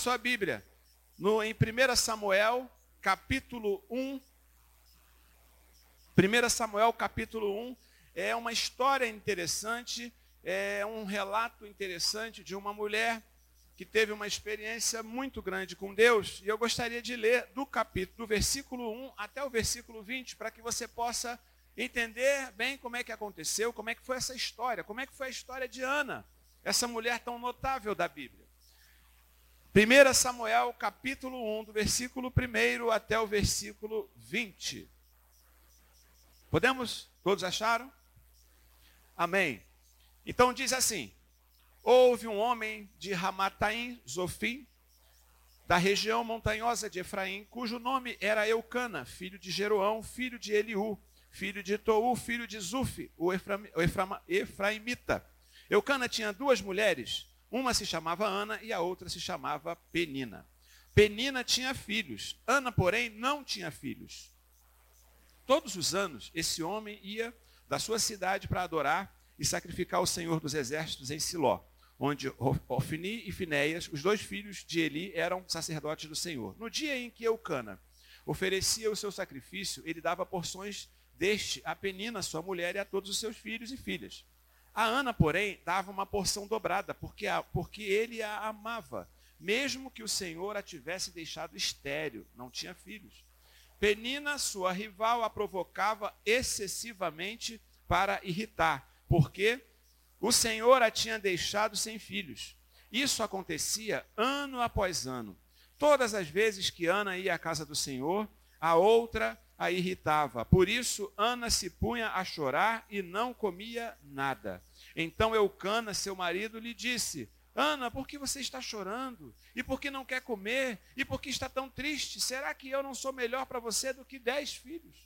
sua Bíblia, no, em 1 Samuel, capítulo 1. 1 Samuel, capítulo 1, é uma história interessante, é um relato interessante de uma mulher que teve uma experiência muito grande com Deus, e eu gostaria de ler do capítulo, do versículo 1 até o versículo 20, para que você possa entender bem como é que aconteceu, como é que foi essa história, como é que foi a história de Ana, essa mulher tão notável da Bíblia. 1 Samuel, capítulo 1, do versículo 1 até o versículo 20. Podemos? Todos acharam? Amém. Então diz assim: Houve um homem de Ramataim, Zofim, da região montanhosa de Efraim, cujo nome era Eucana, filho de Jeroão, filho de Eliú, filho de Tou, filho de Zuf, o, Efraimita. Eucana tinha duas mulheres, uma se chamava Ana e a outra se chamava Penina. Penina tinha filhos, Ana, porém, não tinha filhos. Todos os anos, esse homem ia da sua cidade para adorar e sacrificar o Senhor dos Exércitos em Siló onde Ofni e Finéias, os dois filhos de Eli, eram sacerdotes do Senhor. No dia em que Eucana oferecia o seu sacrifício, ele dava porções deste a Penina, sua mulher, e a todos os seus filhos e filhas. A Ana, porém, dava uma porção dobrada, porque, a, porque ele a amava, mesmo que o Senhor a tivesse deixado estéril, não tinha filhos. Penina, sua rival, a provocava excessivamente para irritar, porque o Senhor a tinha deixado sem filhos. Isso acontecia ano após ano. Todas as vezes que Ana ia à casa do Senhor, a outra a irritava. Por isso, Ana se punha a chorar e não comia nada. Então Eucana, seu marido, lhe disse: Ana, por que você está chorando? E por que não quer comer? E por que está tão triste? Será que eu não sou melhor para você do que dez filhos?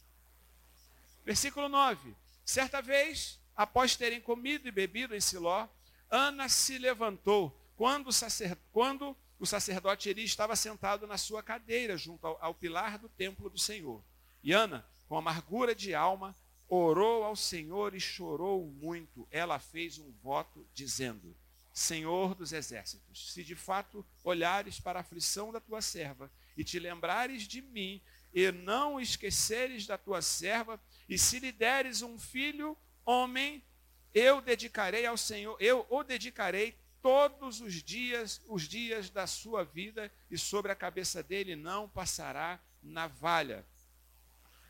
Versículo 9. Certa vez, após terem comido e bebido em Siló, Ana se levantou quando o, sacer, quando o sacerdote Eli estava sentado na sua cadeira junto ao, ao pilar do templo do Senhor. E Ana, com amargura de alma, orou ao Senhor e chorou muito. Ela fez um voto dizendo: Senhor dos exércitos, se de fato olhares para a aflição da tua serva e te lembrares de mim e não esqueceres da tua serva, e se lhe deres um filho homem, eu dedicarei ao Senhor, eu o dedicarei todos os dias, os dias da sua vida, e sobre a cabeça dele não passará navalha.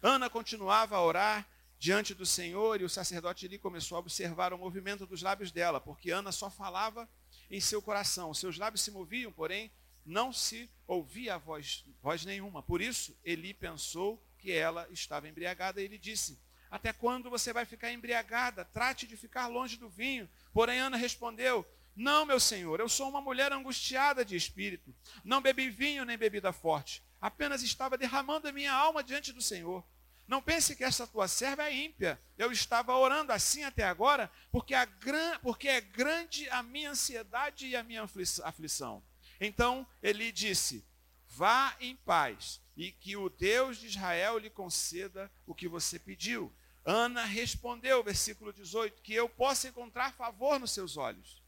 Ana continuava a orar diante do Senhor, e o sacerdote ali começou a observar o movimento dos lábios dela, porque Ana só falava em seu coração. Seus lábios se moviam, porém não se ouvia voz, voz nenhuma. Por isso, Eli pensou que ela estava embriagada e ele disse: até quando você vai ficar embriagada? Trate de ficar longe do vinho. Porém, Ana respondeu: Não, meu senhor, eu sou uma mulher angustiada de espírito. Não bebi vinho nem bebida forte. Apenas estava derramando a minha alma diante do Senhor. Não pense que essa tua serva é ímpia. Eu estava orando assim até agora, porque, a gran... porque é grande a minha ansiedade e a minha aflição. Então ele disse: Vá em paz, e que o Deus de Israel lhe conceda o que você pediu. Ana respondeu, versículo 18, que eu possa encontrar favor nos seus olhos.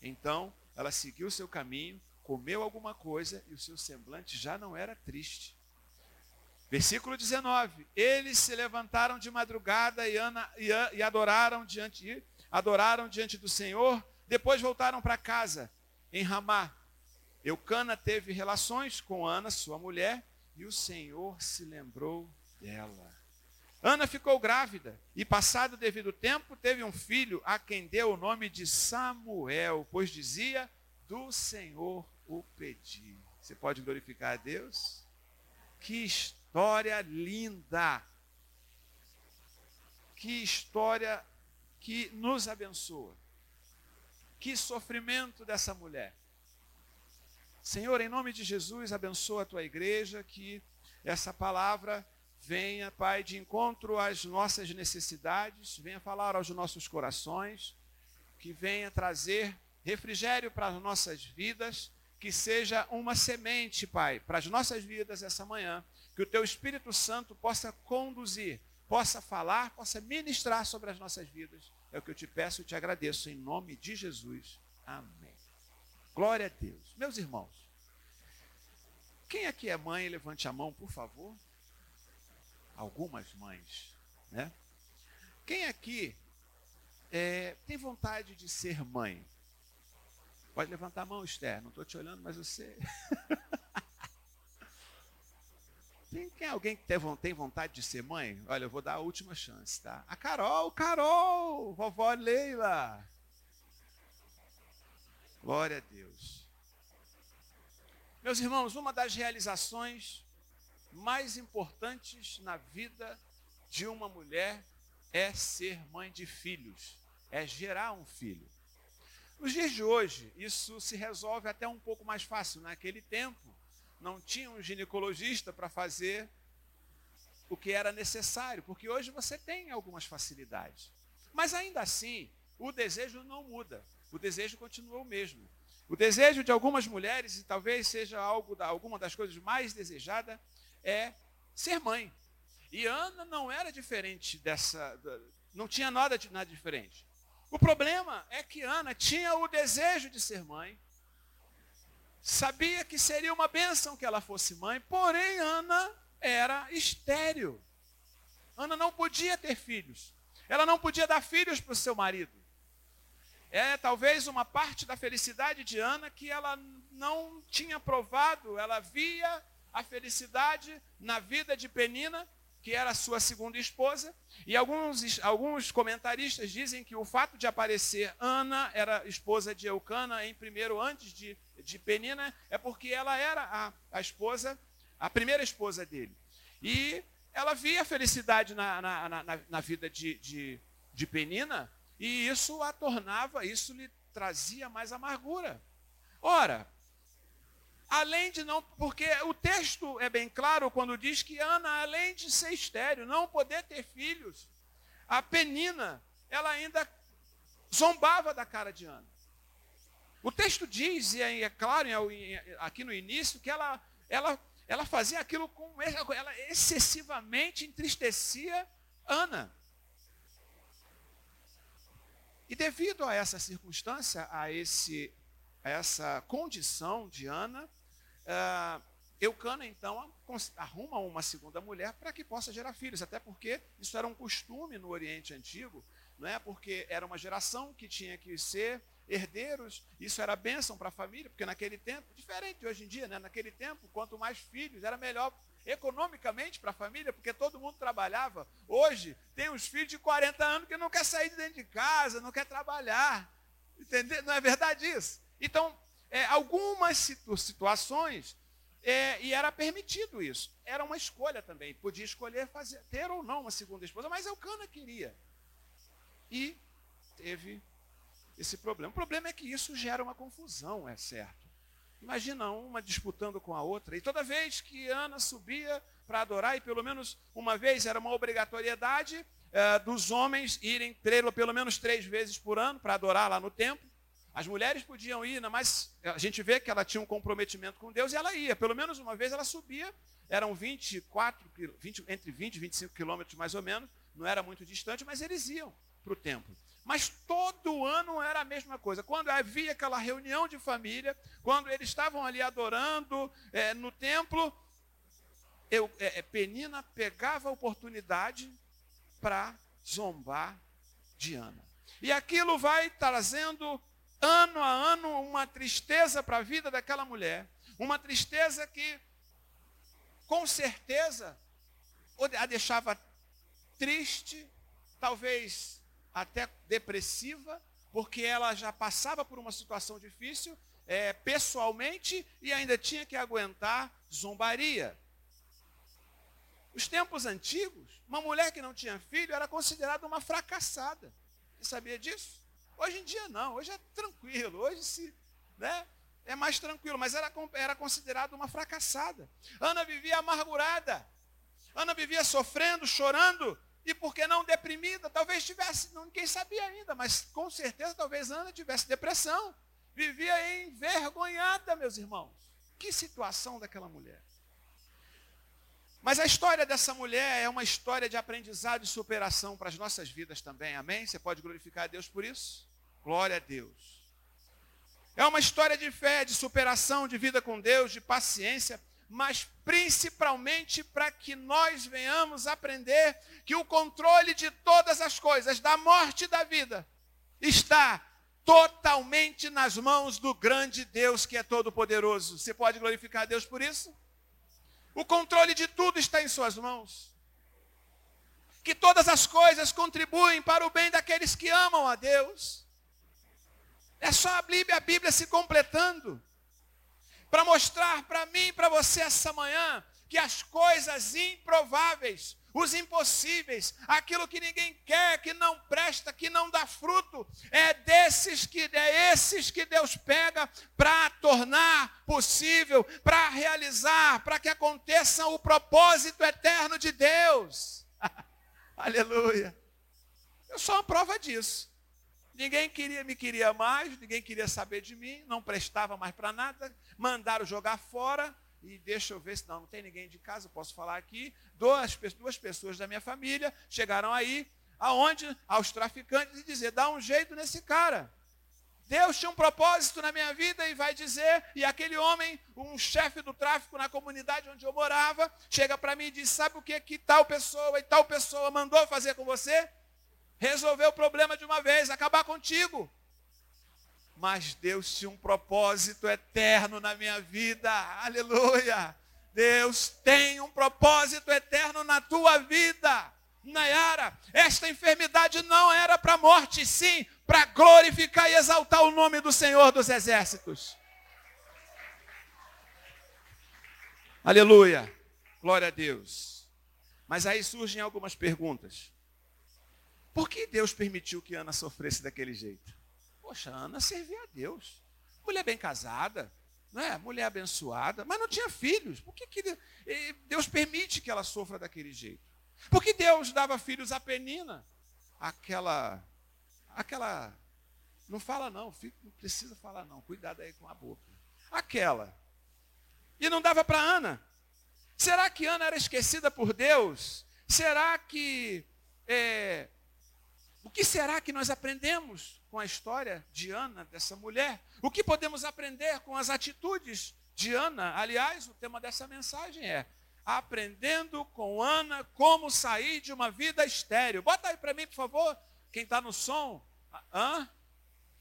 Então, ela seguiu seu caminho, comeu alguma coisa e o seu semblante já não era triste. Versículo 19: Eles se levantaram de madrugada e, Ana, e, e adoraram diante adoraram diante do Senhor, depois voltaram para casa em Ramá. Eucana teve relações com Ana, sua mulher, e o Senhor se lembrou dela. Ana ficou grávida e, passado o devido tempo, teve um filho a quem deu o nome de Samuel, pois dizia: Do Senhor o pedi. Você pode glorificar a Deus? Que história linda! Que história que nos abençoa. Que sofrimento dessa mulher. Senhor, em nome de Jesus, abençoa a tua igreja, que essa palavra venha, Pai, de encontro às nossas necessidades, venha falar aos nossos corações, que venha trazer refrigério para as nossas vidas, que seja uma semente, Pai, para as nossas vidas essa manhã, que o Teu Espírito Santo possa conduzir, possa falar, possa ministrar sobre as nossas vidas. É o que eu te peço e te agradeço, em nome de Jesus. Amém. Glória a Deus. Meus irmãos, Quem aqui é mãe, levante a mão, por favor. Algumas mães, né? Quem aqui é, tem vontade de ser mãe? Pode levantar a mão, Esther. Não estou te olhando, mas você. tem, tem, alguém que tem vontade de ser mãe? Olha, eu vou dar a última chance, tá? A Carol, Carol, vovó Leila. Glória a Deus. Meus irmãos, uma das realizações mais importantes na vida de uma mulher é ser mãe de filhos, é gerar um filho. Nos dias de hoje, isso se resolve até um pouco mais fácil. Naquele tempo, não tinha um ginecologista para fazer o que era necessário, porque hoje você tem algumas facilidades. Mas ainda assim, o desejo não muda, o desejo continua o mesmo. O desejo de algumas mulheres, e talvez seja algo da, alguma das coisas mais desejadas, é ser mãe. E Ana não era diferente dessa, não tinha nada, de, nada diferente. O problema é que Ana tinha o desejo de ser mãe, sabia que seria uma bênção que ela fosse mãe, porém Ana era estéril. Ana não podia ter filhos. Ela não podia dar filhos para o seu marido. É talvez uma parte da felicidade de Ana que ela não tinha provado. Ela via a felicidade na vida de Penina, que era sua segunda esposa, e alguns, alguns comentaristas dizem que o fato de aparecer Ana era esposa de Eucana em primeiro antes de, de Penina, é porque ela era a, a esposa, a primeira esposa dele. E ela via felicidade na, na, na, na vida de, de, de Penina, e isso a tornava, isso lhe trazia mais amargura. Ora, além de não, porque o texto é bem claro quando diz que Ana, além de ser estéreo, não poder ter filhos, a Penina, ela ainda zombava da cara de Ana. O texto diz, e é, é claro aqui no início, que ela, ela, ela fazia aquilo com. Ela excessivamente entristecia Ana. E devido a essa circunstância, a, esse, a essa condição de Ana, Uh, Eucana, então, arruma uma segunda mulher para que possa gerar filhos, até porque isso era um costume no Oriente Antigo, não é? Porque era uma geração que tinha que ser herdeiros, isso era bênção para a família, porque naquele tempo, diferente hoje em dia, né? naquele tempo, quanto mais filhos, era melhor economicamente para a família, porque todo mundo trabalhava. Hoje, tem uns filhos de 40 anos que não quer sair de dentro de casa, não quer trabalhar. Entendeu? Não é verdade isso? Então, é, algumas situações, é, e era permitido isso. Era uma escolha também. Podia escolher fazer, ter ou não uma segunda esposa, mas Eucana queria. E teve esse problema. O problema é que isso gera uma confusão, é certo. Imagina uma disputando com a outra. E toda vez que Ana subia para adorar, e pelo menos uma vez era uma obrigatoriedade é, dos homens irem pelo menos três vezes por ano para adorar lá no templo. As mulheres podiam ir, mas a gente vê que ela tinha um comprometimento com Deus e ela ia. Pelo menos uma vez ela subia, eram 24, 20, entre 20 e 25 quilômetros mais ou menos, não era muito distante, mas eles iam para o templo. Mas todo ano era a mesma coisa. Quando havia aquela reunião de família, quando eles estavam ali adorando é, no templo, eu, é, é Penina pegava a oportunidade para zombar de Ana. E aquilo vai trazendo ano a ano, uma tristeza para a vida daquela mulher. Uma tristeza que, com certeza, a deixava triste, talvez até depressiva, porque ela já passava por uma situação difícil é, pessoalmente e ainda tinha que aguentar zombaria. Os tempos antigos, uma mulher que não tinha filho era considerada uma fracassada. Você sabia disso? Hoje em dia não, hoje é tranquilo, hoje se, né, é mais tranquilo, mas era, era considerada uma fracassada. Ana vivia amargurada, Ana vivia sofrendo, chorando, e por que não deprimida? Talvez tivesse, ninguém sabia ainda, mas com certeza talvez Ana tivesse depressão. Vivia envergonhada, meus irmãos. Que situação daquela mulher. Mas a história dessa mulher é uma história de aprendizado e superação para as nossas vidas também, amém? Você pode glorificar a Deus por isso? Glória a Deus. É uma história de fé, de superação, de vida com Deus, de paciência. Mas principalmente para que nós venhamos aprender que o controle de todas as coisas, da morte e da vida, está totalmente nas mãos do grande Deus que é todo-poderoso. Você pode glorificar a Deus por isso? O controle de tudo está em Suas mãos. Que todas as coisas contribuem para o bem daqueles que amam a Deus. É só a Bíblia, a Bíblia se completando para mostrar para mim e para você essa manhã que as coisas improváveis, os impossíveis, aquilo que ninguém quer, que não presta, que não dá fruto, é desses que é esses que Deus pega para tornar possível, para realizar, para que aconteça o propósito eterno de Deus. Aleluia. Eu sou uma prova disso. Ninguém queria, me queria mais, ninguém queria saber de mim, não prestava mais para nada, mandaram jogar fora, e deixa eu ver se não, não tem ninguém de casa, posso falar aqui. Duas, duas pessoas da minha família chegaram aí, aonde? Aos traficantes, e dizer, dá um jeito nesse cara. Deus tinha um propósito na minha vida e vai dizer, e aquele homem, um chefe do tráfico na comunidade onde eu morava, chega para mim e diz: Sabe o que, que tal pessoa e tal pessoa mandou fazer com você? Resolver o problema de uma vez, acabar contigo. Mas Deus tinha um propósito eterno na minha vida. Aleluia. Deus tem um propósito eterno na tua vida. Nayara, esta enfermidade não era para morte, sim, para glorificar e exaltar o nome do Senhor dos Exércitos. Aleluia. Glória a Deus. Mas aí surgem algumas perguntas. Por que Deus permitiu que Ana sofresse daquele jeito? Poxa, Ana servia a Deus. Mulher bem casada, não é? mulher abençoada, mas não tinha filhos. Por que, que Deus permite que ela sofra daquele jeito? Por que Deus dava filhos a Penina? Aquela, aquela, não fala não, não precisa falar não, cuidado aí com a boca. Aquela. E não dava para Ana. Será que Ana era esquecida por Deus? Será que é, o que será que nós aprendemos com a história de Ana, dessa mulher? O que podemos aprender com as atitudes de Ana? Aliás, o tema dessa mensagem é Aprendendo com Ana como sair de uma vida estéril. Bota aí para mim, por favor, quem está no som. Hã?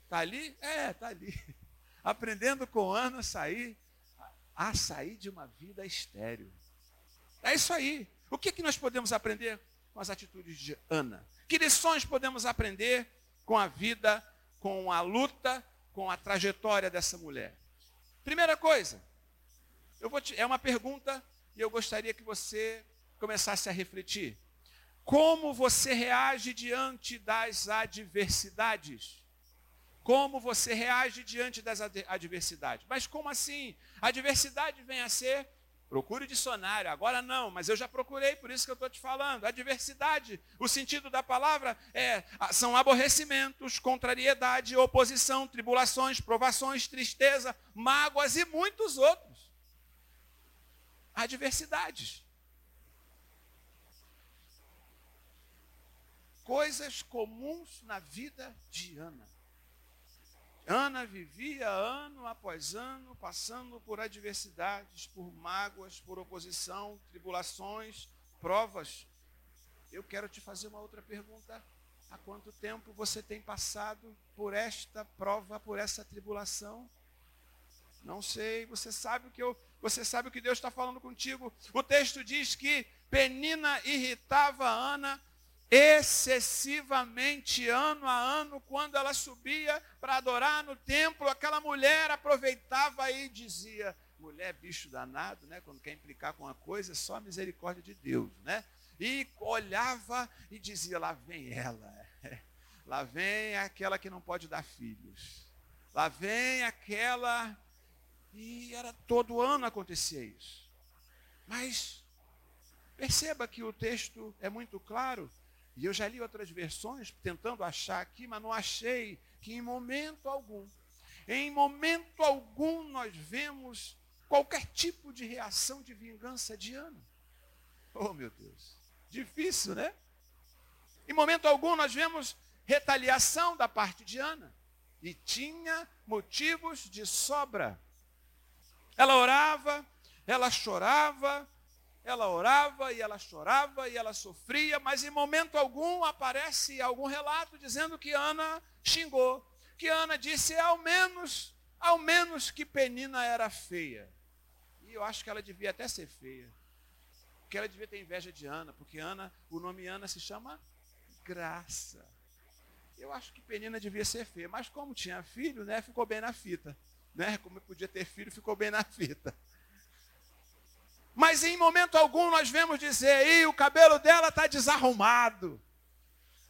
Está ali? É, está ali. Aprendendo com Ana sair, a sair de uma vida estéril. É isso aí. O que, que nós podemos aprender com as atitudes de Ana? Que lições podemos aprender com a vida, com a luta, com a trajetória dessa mulher? Primeira coisa, te, é uma pergunta e eu gostaria que você começasse a refletir. Como você reage diante das adversidades? Como você reage diante das adversidades? Mas como assim? A adversidade vem a ser Procure o dicionário. Agora não, mas eu já procurei, por isso que eu estou te falando. Adversidade, o sentido da palavra é são aborrecimentos, contrariedade, oposição, tribulações, provações, tristeza, mágoas e muitos outros. Adversidades. Coisas comuns na vida de Ana. Ana vivia ano após ano passando por adversidades, por mágoas, por oposição, tribulações, provas. Eu quero te fazer uma outra pergunta. Há quanto tempo você tem passado por esta prova, por essa tribulação? Não sei, você sabe o que eu, você sabe o que Deus está falando contigo. O texto diz que Penina irritava Ana excessivamente ano a ano, quando ela subia para adorar no templo, aquela mulher aproveitava e dizia: mulher bicho danado, né? Quando quer implicar com uma coisa, é só a misericórdia de Deus, né? E olhava e dizia: lá vem ela, lá vem aquela que não pode dar filhos, lá vem aquela. E era todo ano acontecia isso. Mas perceba que o texto é muito claro e eu já li outras versões tentando achar aqui, mas não achei que em momento algum, em momento algum nós vemos qualquer tipo de reação de vingança de Ana. Oh, meu Deus. Difícil, né? Em momento algum nós vemos retaliação da parte de Ana. E tinha motivos de sobra. Ela orava, ela chorava, ela orava e ela chorava e ela sofria, mas em momento algum aparece algum relato dizendo que Ana xingou, que Ana disse ao menos, ao menos que Penina era feia. E eu acho que ela devia até ser feia. Porque ela devia ter inveja de Ana, porque Ana, o nome Ana se chama graça. Eu acho que Penina devia ser feia, mas como tinha filho, né, ficou bem na fita. Né? Como podia ter filho, ficou bem na fita. Mas em momento algum nós vemos dizer, aí o cabelo dela está desarrumado.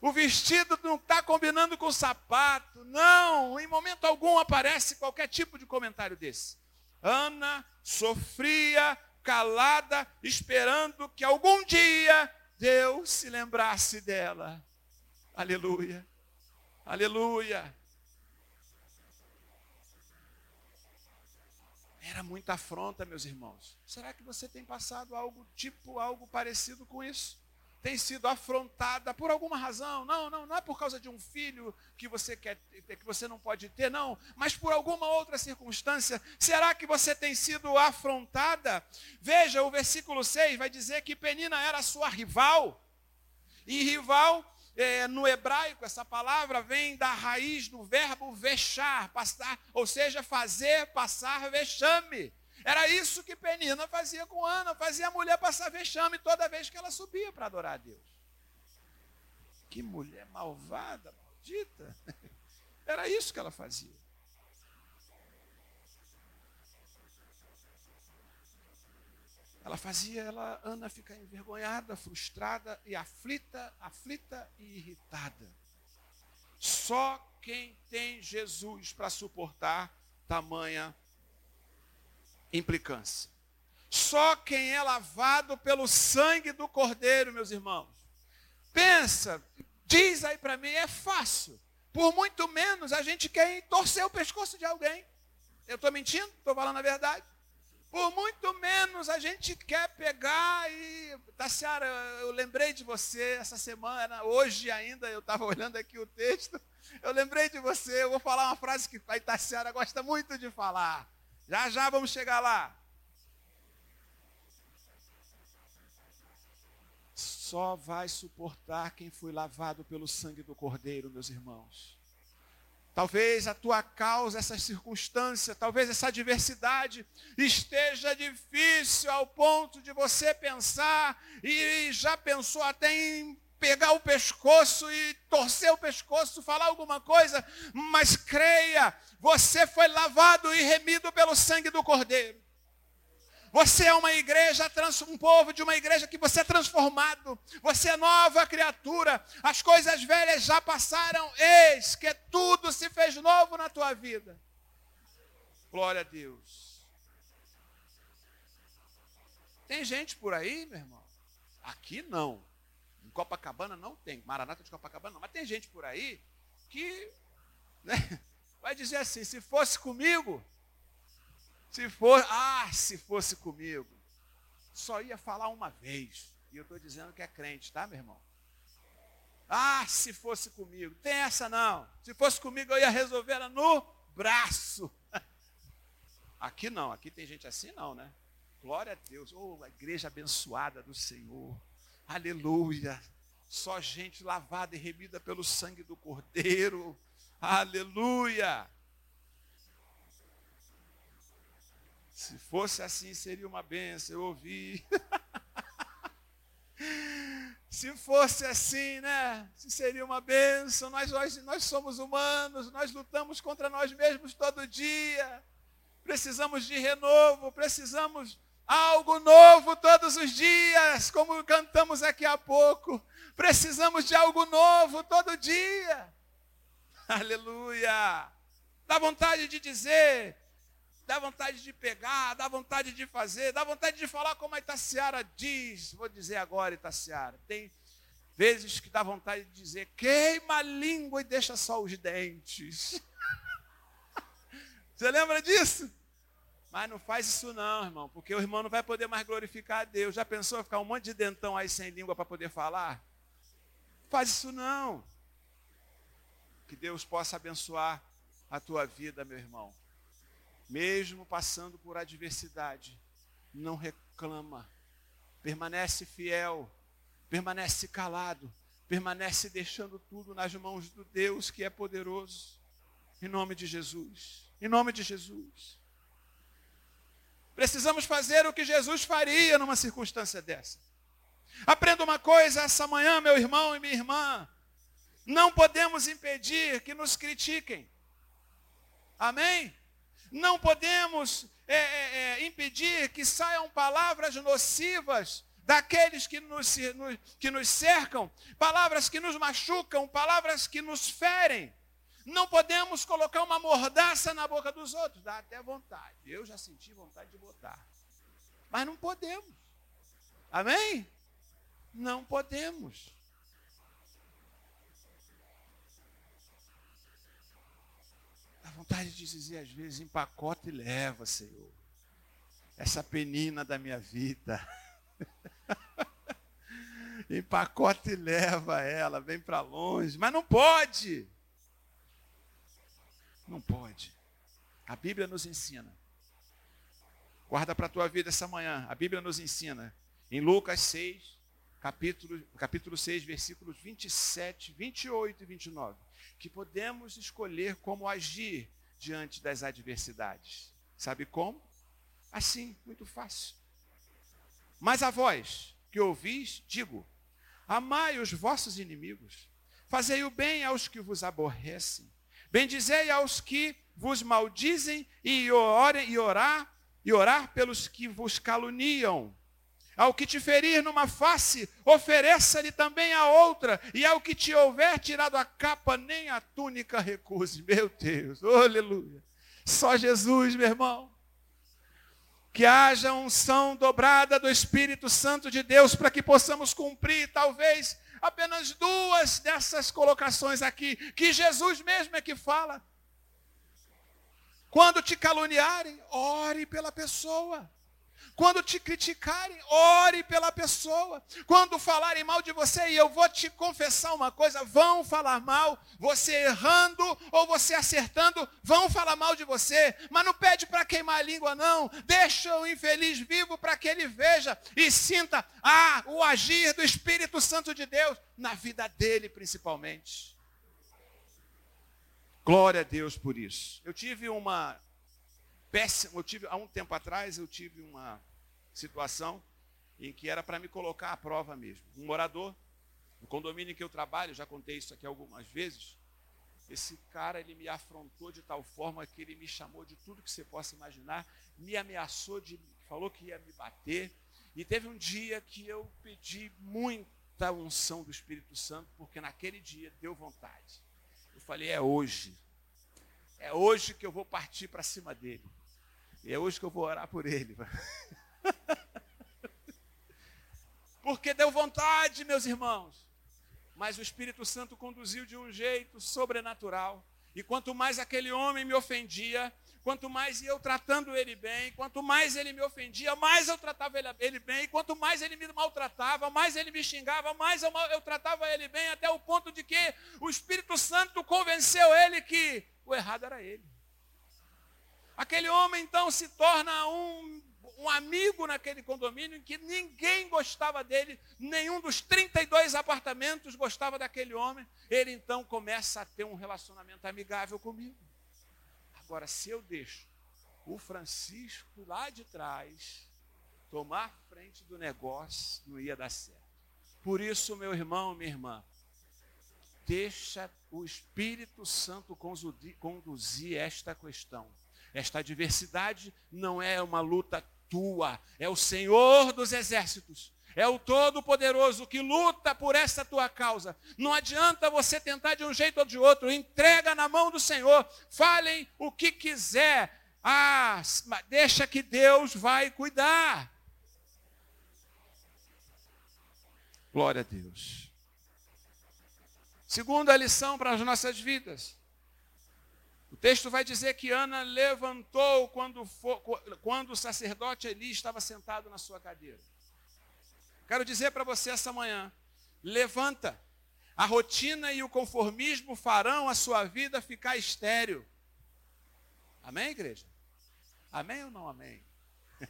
O vestido não está combinando com o sapato. Não, em momento algum aparece qualquer tipo de comentário desse. Ana sofria calada, esperando que algum dia Deus se lembrasse dela. Aleluia. Aleluia. Era muita afronta, meus irmãos. Será que você tem passado algo tipo, algo parecido com isso? Tem sido afrontada por alguma razão? Não, não, não é por causa de um filho que você quer que você não pode ter, não, mas por alguma outra circunstância. Será que você tem sido afrontada? Veja, o versículo 6 vai dizer que Penina era sua rival. E rival é, no hebraico, essa palavra vem da raiz do verbo vexar, passar, ou seja, fazer passar vexame. Era isso que Penina fazia com Ana, fazia a mulher passar vexame toda vez que ela subia para adorar a Deus. Que mulher malvada, maldita. Era isso que ela fazia. Ela fazia ela, Ana ficar envergonhada, frustrada e aflita, aflita e irritada. Só quem tem Jesus para suportar tamanha implicância. Só quem é lavado pelo sangue do Cordeiro, meus irmãos. Pensa, diz aí para mim, é fácil. Por muito menos a gente quer torcer o pescoço de alguém. Eu estou mentindo? Estou falando a verdade? Por muito menos a gente quer pegar e. Tassiara, eu lembrei de você essa semana, hoje ainda, eu estava olhando aqui o texto. Eu lembrei de você, eu vou falar uma frase que a Tassiara gosta muito de falar. Já já vamos chegar lá. Só vai suportar quem foi lavado pelo sangue do Cordeiro, meus irmãos. Talvez a tua causa, essa circunstância, talvez essa adversidade esteja difícil ao ponto de você pensar e já pensou até em pegar o pescoço e torcer o pescoço, falar alguma coisa, mas creia, você foi lavado e remido pelo sangue do Cordeiro. Você é uma igreja, um povo de uma igreja que você é transformado. Você é nova criatura. As coisas velhas já passaram. Eis que tudo se fez novo na tua vida. Glória a Deus. Tem gente por aí, meu irmão? Aqui não. Em Copacabana não tem. Maranata de Copacabana não. Mas tem gente por aí que né, vai dizer assim: se fosse comigo, se for, ah, se fosse comigo, só ia falar uma vez. E eu estou dizendo que é crente, tá, meu irmão? Ah, se fosse comigo. Tem essa não. Se fosse comigo, eu ia resolver ela no braço. Aqui não, aqui tem gente assim não, né? Glória a Deus. Oh, a igreja abençoada do Senhor. Aleluia. Só gente lavada e remida pelo sangue do Cordeiro. Aleluia. Se fosse assim, seria uma benção. Eu ouvi. Se fosse assim, né? Se seria uma benção. Nós, nós, nós somos humanos, nós lutamos contra nós mesmos todo dia. Precisamos de renovo, precisamos algo novo todos os dias, como cantamos aqui há pouco. Precisamos de algo novo todo dia. Aleluia. Dá vontade de dizer, dá vontade de pegar, dá vontade de fazer, dá vontade de falar como a Itaciara diz. Vou dizer agora, Itaciara. Tem vezes que dá vontade de dizer, queima a língua e deixa só os dentes. Você lembra disso? Mas não faz isso não, irmão, porque o irmão não vai poder mais glorificar a Deus. Já pensou ficar um monte de dentão aí sem língua para poder falar? Faz isso não. Que Deus possa abençoar a tua vida, meu irmão mesmo passando por adversidade, não reclama, permanece fiel, permanece calado, permanece deixando tudo nas mãos do Deus que é poderoso. Em nome de Jesus. Em nome de Jesus. Precisamos fazer o que Jesus faria numa circunstância dessa. Aprenda uma coisa essa manhã, meu irmão e minha irmã. Não podemos impedir que nos critiquem. Amém? Não podemos é, é, é, impedir que saiam palavras nocivas daqueles que nos, que nos cercam, palavras que nos machucam, palavras que nos ferem. Não podemos colocar uma mordaça na boca dos outros. Dá até vontade. Eu já senti vontade de botar. Mas não podemos. Amém? Não podemos. Vontade de dizer às vezes, empacota e leva, Senhor. Essa penina da minha vida. empacota e leva ela, vem para longe. Mas não pode. Não pode. A Bíblia nos ensina. Guarda para a tua vida essa manhã. A Bíblia nos ensina. Em Lucas 6, capítulo, capítulo 6, versículos 27, 28 e 29. Que podemos escolher como agir diante das adversidades. Sabe como? Assim, muito fácil. Mas a vós que ouvis, digo: amai os vossos inimigos, fazei o bem aos que vos aborrecem Bendizei aos que vos maldizem e e orar e orar pelos que vos caluniam. Ao que te ferir numa face, ofereça-lhe também a outra, e ao que te houver tirado a capa, nem a túnica recuse. Meu Deus, aleluia. Só Jesus, meu irmão. Que haja unção dobrada do Espírito Santo de Deus para que possamos cumprir, talvez, apenas duas dessas colocações aqui, que Jesus mesmo é que fala. Quando te caluniarem, ore pela pessoa. Quando te criticarem, ore pela pessoa. Quando falarem mal de você, e eu vou te confessar uma coisa: vão falar mal, você errando ou você acertando, vão falar mal de você. Mas não pede para queimar a língua, não. Deixa o infeliz vivo para que ele veja e sinta ah, o agir do Espírito Santo de Deus na vida dele, principalmente. Glória a Deus por isso. Eu tive uma péssima, eu tive há um tempo atrás eu tive uma situação em que era para me colocar à prova mesmo. Um morador, no condomínio em que eu trabalho, já contei isso aqui algumas vezes, esse cara ele me afrontou de tal forma que ele me chamou de tudo que você possa imaginar, me ameaçou de, falou que ia me bater. E teve um dia que eu pedi muita unção do Espírito Santo, porque naquele dia deu vontade. Eu falei, é hoje. É hoje que eu vou partir para cima dele. E é hoje que eu vou orar por ele. Porque deu vontade, meus irmãos. Mas o Espírito Santo conduziu de um jeito sobrenatural. E quanto mais aquele homem me ofendia, quanto mais eu tratando ele bem, quanto mais ele me ofendia, mais eu tratava ele bem, e quanto mais ele me maltratava, mais ele me xingava, mais eu, eu tratava ele bem, até o ponto de que o Espírito Santo convenceu ele que o errado era ele. Aquele homem então se torna um um amigo naquele condomínio em que ninguém gostava dele, nenhum dos 32 apartamentos gostava daquele homem. Ele então começa a ter um relacionamento amigável comigo. Agora, se eu deixo o Francisco lá de trás tomar frente do negócio, não ia dar certo. Por isso, meu irmão, minha irmã, deixa o Espírito Santo conduzir esta questão. Esta adversidade não é uma luta tua, é o Senhor dos exércitos, é o Todo-Poderoso que luta por essa tua causa. Não adianta você tentar de um jeito ou de outro, entrega na mão do Senhor, falem o que quiser, ah, deixa que Deus vai cuidar. Glória a Deus. Segunda lição para as nossas vidas. O texto vai dizer que Ana levantou quando, for, quando o sacerdote Eli estava sentado na sua cadeira. Quero dizer para você essa manhã: levanta. A rotina e o conformismo farão a sua vida ficar estéril. Amém, igreja? Amém ou não amém?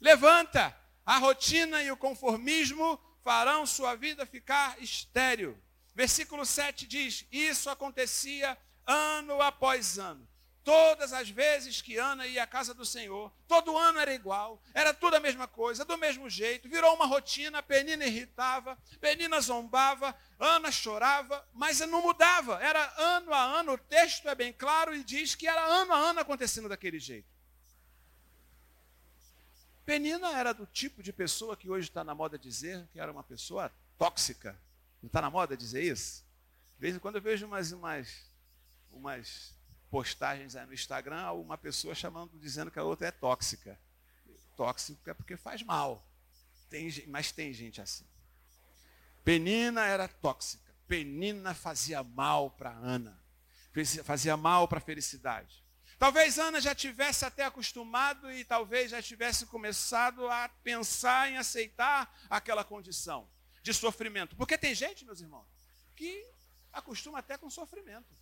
Levanta! A rotina e o conformismo farão sua vida ficar estéril. Versículo 7 diz: Isso acontecia ano após ano. Todas as vezes que Ana ia à casa do Senhor, todo ano era igual, era tudo a mesma coisa, do mesmo jeito, virou uma rotina, Penina irritava, Penina zombava, Ana chorava, mas não mudava, era ano a ano, o texto é bem claro e diz que era ano a ano acontecendo daquele jeito. Penina era do tipo de pessoa que hoje está na moda dizer que era uma pessoa tóxica. Não está na moda dizer isso? De vez em quando eu vejo umas, umas, umas postagens aí no Instagram, uma pessoa chamando, dizendo que a outra é tóxica. Tóxico é porque faz mal. Tem, mas tem gente assim. Penina era tóxica. Penina fazia mal para Ana. Fazia mal para a felicidade. Talvez Ana já tivesse até acostumado e talvez já tivesse começado a pensar em aceitar aquela condição de sofrimento. Porque tem gente, meus irmãos, que acostuma até com sofrimento.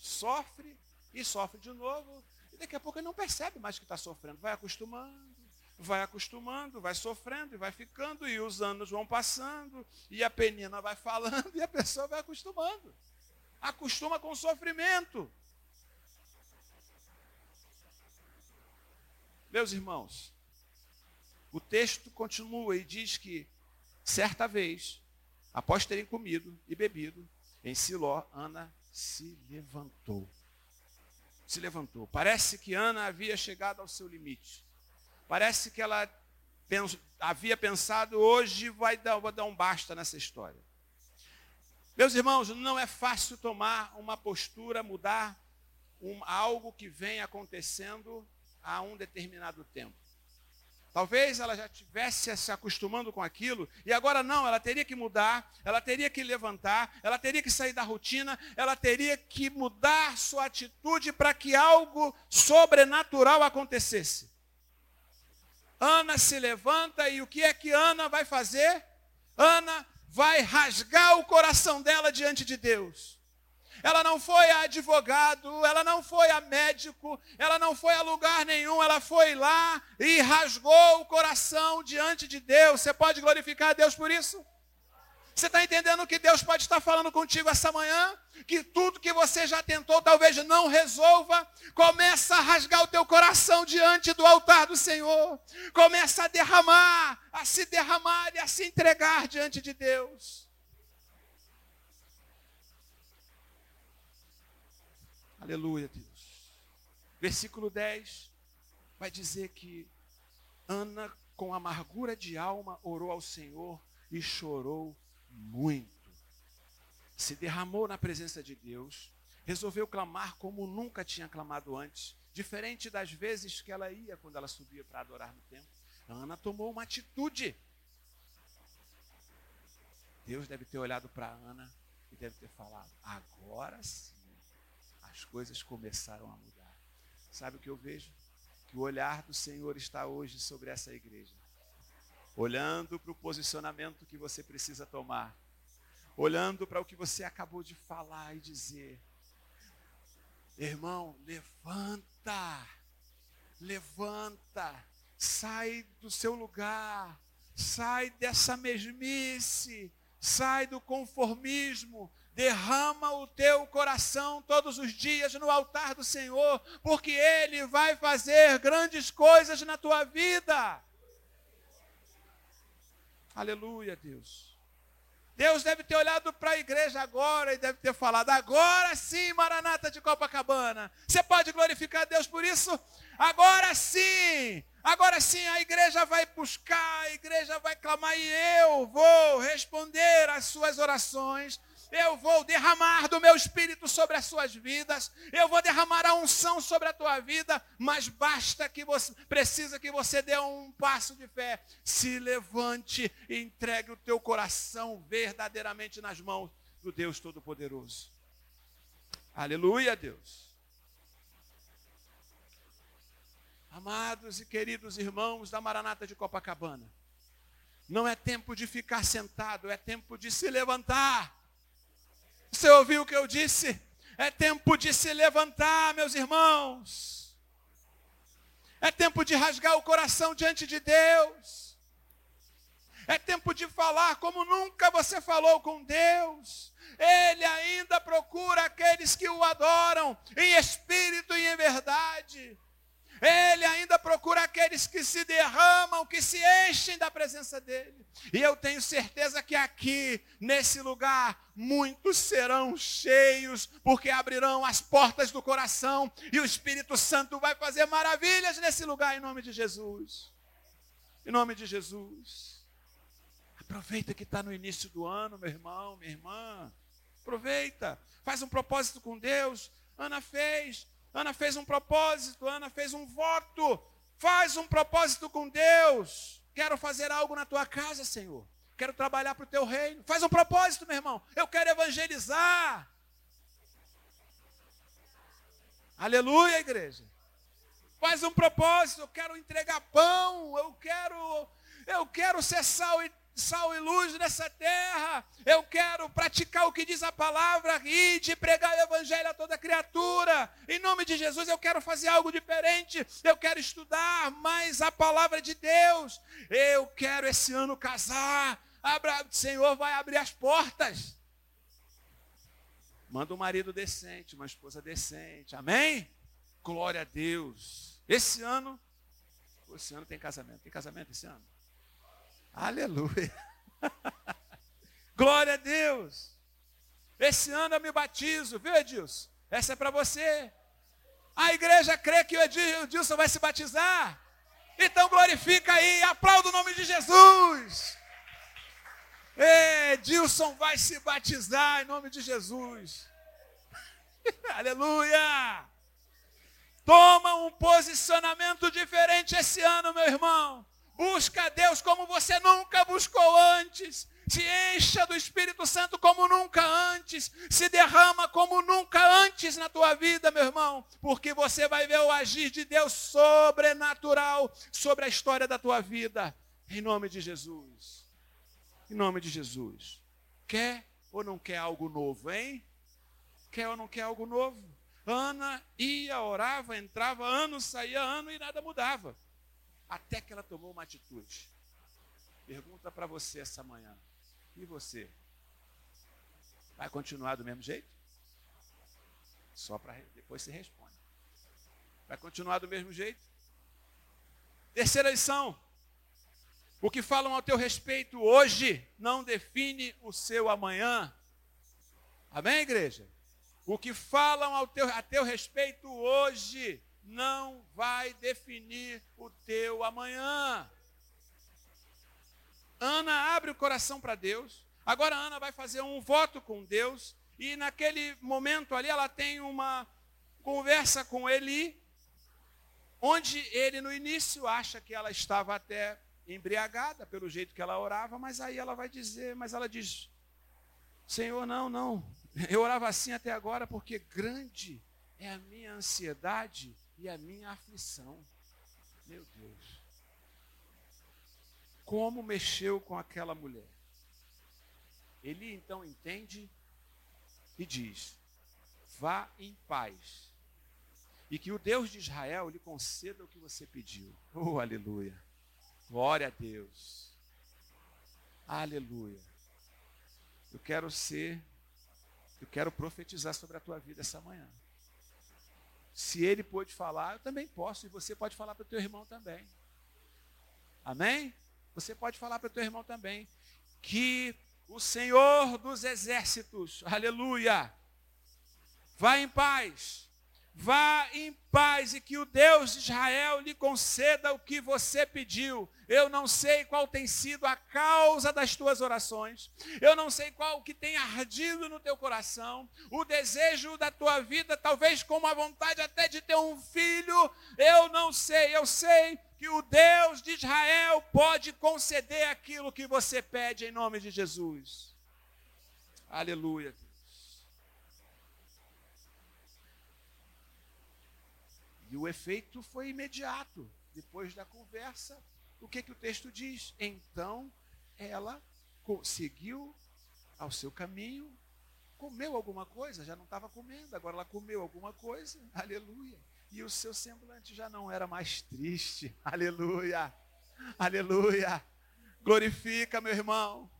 Sofre e sofre de novo, e daqui a pouco ele não percebe mais que está sofrendo. Vai acostumando, vai acostumando, vai sofrendo e vai ficando, e os anos vão passando, e a penina vai falando, e a pessoa vai acostumando. Acostuma com o sofrimento. Meus irmãos, o texto continua e diz que, certa vez, após terem comido e bebido, em Siló, Ana se levantou. Se levantou. Parece que Ana havia chegado ao seu limite. Parece que ela pens havia pensado, hoje vai dar, vou dar um basta nessa história. Meus irmãos, não é fácil tomar uma postura, mudar um, algo que vem acontecendo a um determinado tempo. Talvez ela já tivesse se acostumando com aquilo, e agora não, ela teria que mudar, ela teria que levantar, ela teria que sair da rotina, ela teria que mudar sua atitude para que algo sobrenatural acontecesse. Ana se levanta e o que é que Ana vai fazer? Ana vai rasgar o coração dela diante de Deus ela não foi a advogado, ela não foi a médico, ela não foi a lugar nenhum, ela foi lá e rasgou o coração diante de Deus. Você pode glorificar a Deus por isso? Você está entendendo que Deus pode estar falando contigo essa manhã? Que tudo que você já tentou talvez não resolva. Começa a rasgar o teu coração diante do altar do Senhor. Começa a derramar, a se derramar e a se entregar diante de Deus. Aleluia, Deus. Versículo 10 vai dizer que Ana, com amargura de alma, orou ao Senhor e chorou muito. Se derramou na presença de Deus, resolveu clamar como nunca tinha clamado antes, diferente das vezes que ela ia quando ela subia para adorar no templo. Ana tomou uma atitude. Deus deve ter olhado para Ana e deve ter falado: agora sim coisas começaram a mudar. Sabe o que eu vejo? Que o olhar do Senhor está hoje sobre essa igreja. Olhando para o posicionamento que você precisa tomar. Olhando para o que você acabou de falar e dizer. Irmão, levanta. Levanta. Sai do seu lugar. Sai dessa mesmice. Sai do conformismo derrama o teu coração todos os dias no altar do Senhor, porque Ele vai fazer grandes coisas na tua vida. Aleluia, Deus. Deus deve ter olhado para a igreja agora e deve ter falado: agora sim, Maranata de Copacabana. Você pode glorificar Deus por isso? Agora sim, agora sim a igreja vai buscar, a igreja vai clamar e eu vou responder às suas orações eu vou derramar do meu espírito sobre as suas vidas, eu vou derramar a unção sobre a tua vida, mas basta que você, precisa que você dê um passo de fé, se levante e entregue o teu coração verdadeiramente nas mãos do Deus Todo-Poderoso. Aleluia, Deus. Amados e queridos irmãos da Maranata de Copacabana, não é tempo de ficar sentado, é tempo de se levantar. Você ouviu o que eu disse? É tempo de se levantar, meus irmãos. É tempo de rasgar o coração diante de Deus. É tempo de falar como nunca você falou com Deus. Ele ainda procura aqueles que o adoram em espírito e em verdade. Ele ainda procura aqueles que se derramam, que se enchem da presença dele. E eu tenho certeza que aqui, nesse lugar, muitos serão cheios, porque abrirão as portas do coração e o Espírito Santo vai fazer maravilhas nesse lugar, em nome de Jesus. Em nome de Jesus. Aproveita que está no início do ano, meu irmão, minha irmã. Aproveita. Faz um propósito com Deus. Ana fez. Ana fez um propósito, Ana fez um voto. Faz um propósito com Deus. Quero fazer algo na tua casa, Senhor. Quero trabalhar para o teu reino. Faz um propósito, meu irmão. Eu quero evangelizar. Aleluia, igreja. Faz um propósito. Eu quero entregar pão. Eu quero, eu quero ser sal e sal e luz nessa terra. Eu quero praticar o que diz a palavra e de pregar o evangelho a toda criatura. Em nome de Jesus, eu quero fazer algo diferente. Eu quero estudar mais a palavra de Deus. Eu quero esse ano casar. Abra, o Senhor vai abrir as portas. Manda um marido decente, uma esposa decente. Amém? Glória a Deus. Esse ano, esse ano tem casamento. Tem casamento esse ano? Aleluia. Glória a Deus. Esse ano eu me batizo, viu, Edilson? Essa é para você. A igreja crê que o Edilson vai se batizar. Então glorifica aí, aplauda o nome de Jesus. Edilson vai se batizar em nome de Jesus. Aleluia. Toma um posicionamento diferente esse ano, meu irmão. Busca a Deus como você nunca buscou antes. Se encha do Espírito Santo como nunca antes. Se derrama como nunca antes na tua vida, meu irmão. Porque você vai ver o agir de Deus sobrenatural sobre a história da tua vida. Em nome de Jesus. Em nome de Jesus. Quer ou não quer algo novo, hein? Quer ou não quer algo novo? Ana ia, orava, entrava, ano saía ano e nada mudava até que ela tomou uma atitude. Pergunta para você essa manhã. E você? Vai continuar do mesmo jeito? Só para depois se responde. Vai continuar do mesmo jeito? Terceira lição. O que falam ao teu respeito hoje não define o seu amanhã. Amém, igreja? O que falam ao teu, a teu respeito hoje não vai definir o teu amanhã. Ana abre o coração para Deus. Agora Ana vai fazer um voto com Deus. E naquele momento ali ela tem uma conversa com Eli, onde ele no início acha que ela estava até embriagada pelo jeito que ela orava, mas aí ela vai dizer, mas ela diz: Senhor, não, não. Eu orava assim até agora porque grande é a minha ansiedade e a minha aflição. Meu Deus. Como mexeu com aquela mulher? Ele então entende e diz: vá em paz. E que o Deus de Israel lhe conceda o que você pediu. Oh, aleluia. Glória a Deus. Aleluia. Eu quero ser, eu quero profetizar sobre a tua vida essa manhã. Se ele pôde falar, eu também posso. E você pode falar para o teu irmão também. Amém? Você pode falar para o teu irmão também. Que o Senhor dos exércitos, aleluia, vá em paz Vá em paz e que o Deus de Israel lhe conceda o que você pediu. Eu não sei qual tem sido a causa das tuas orações. Eu não sei qual que tem ardido no teu coração. O desejo da tua vida, talvez com uma vontade até de ter um filho. Eu não sei. Eu sei que o Deus de Israel pode conceder aquilo que você pede em nome de Jesus. Aleluia. E o efeito foi imediato. Depois da conversa, o que, que o texto diz? Então ela seguiu ao seu caminho, comeu alguma coisa, já não estava comendo, agora ela comeu alguma coisa, aleluia. E o seu semblante já não era mais triste. Aleluia. Aleluia. Glorifica, meu irmão.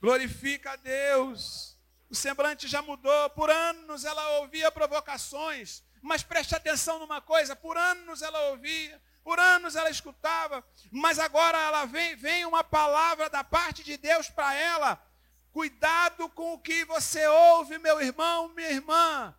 Glorifica a Deus. O semblante já mudou. Por anos ela ouvia provocações. Mas preste atenção numa coisa: por anos ela ouvia, por anos ela escutava, mas agora ela vem, vem uma palavra da parte de Deus para ela. Cuidado com o que você ouve, meu irmão, minha irmã.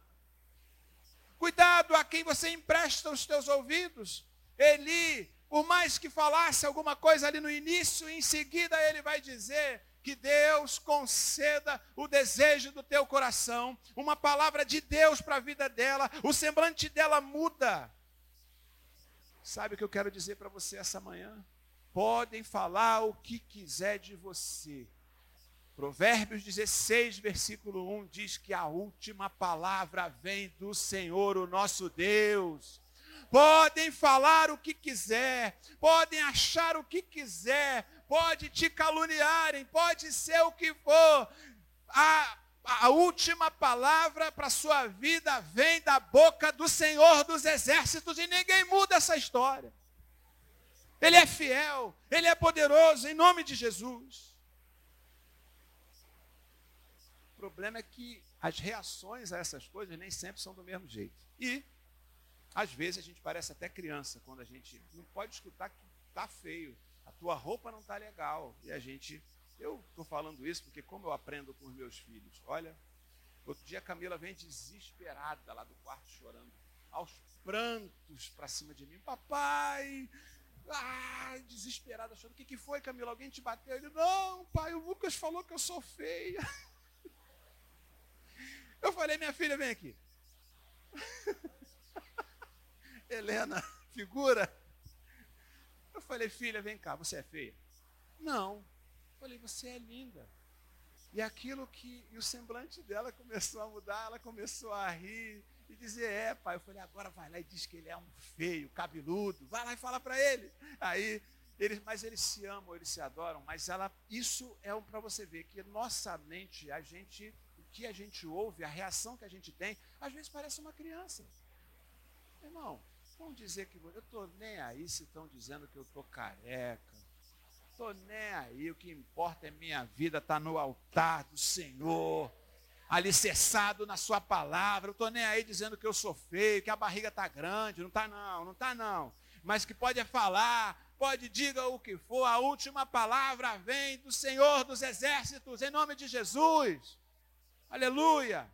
Cuidado a quem você empresta os teus ouvidos. Eli, por mais que falasse alguma coisa ali no início, em seguida ele vai dizer: que Deus conceda o desejo do teu coração, uma palavra de Deus para a vida dela, o semblante dela muda. Sabe o que eu quero dizer para você essa manhã? Podem falar o que quiser de você, Provérbios 16, versículo 1 diz que a última palavra vem do Senhor, o nosso Deus. Podem falar o que quiser, podem achar o que quiser, pode te caluniarem, pode ser o que for. A, a última palavra para a sua vida vem da boca do Senhor dos exércitos e ninguém muda essa história. Ele é fiel, ele é poderoso, em nome de Jesus. problema é que as reações a essas coisas nem sempre são do mesmo jeito. E, às vezes, a gente parece até criança, quando a gente não pode escutar que está feio, a tua roupa não está legal. E a gente, eu estou falando isso porque, como eu aprendo com os meus filhos, olha, outro dia a Camila vem desesperada lá do quarto chorando, aos prantos para cima de mim. Papai, Ai, desesperada, chorando. O que, que foi, Camila? Alguém te bateu? Ele, não, pai, o Lucas falou que eu sou feia. Eu falei, minha filha, vem aqui. Helena, figura. Eu falei, filha, vem cá, você é feia? Não. Eu falei, você é linda. E aquilo que. E o semblante dela começou a mudar, ela começou a rir e dizer, é, pai. Eu falei, agora vai lá e diz que ele é um feio, cabeludo. Vai lá e fala para ele. Aí, eles, mas eles se amam, eles se adoram. Mas ela, isso é um para você ver que nossa mente, a gente que a gente ouve, a reação que a gente tem, às vezes parece uma criança. Irmão, vão dizer que eu estou nem aí se estão dizendo que eu estou careca. Estou nem aí, o que importa é minha vida tá no altar do Senhor, alicerçado na sua palavra. Eu estou nem aí dizendo que eu sou feio, que a barriga está grande. Não está não, não está não. Mas que pode falar, pode diga o que for, a última palavra vem do Senhor dos exércitos, em nome de Jesus. Aleluia!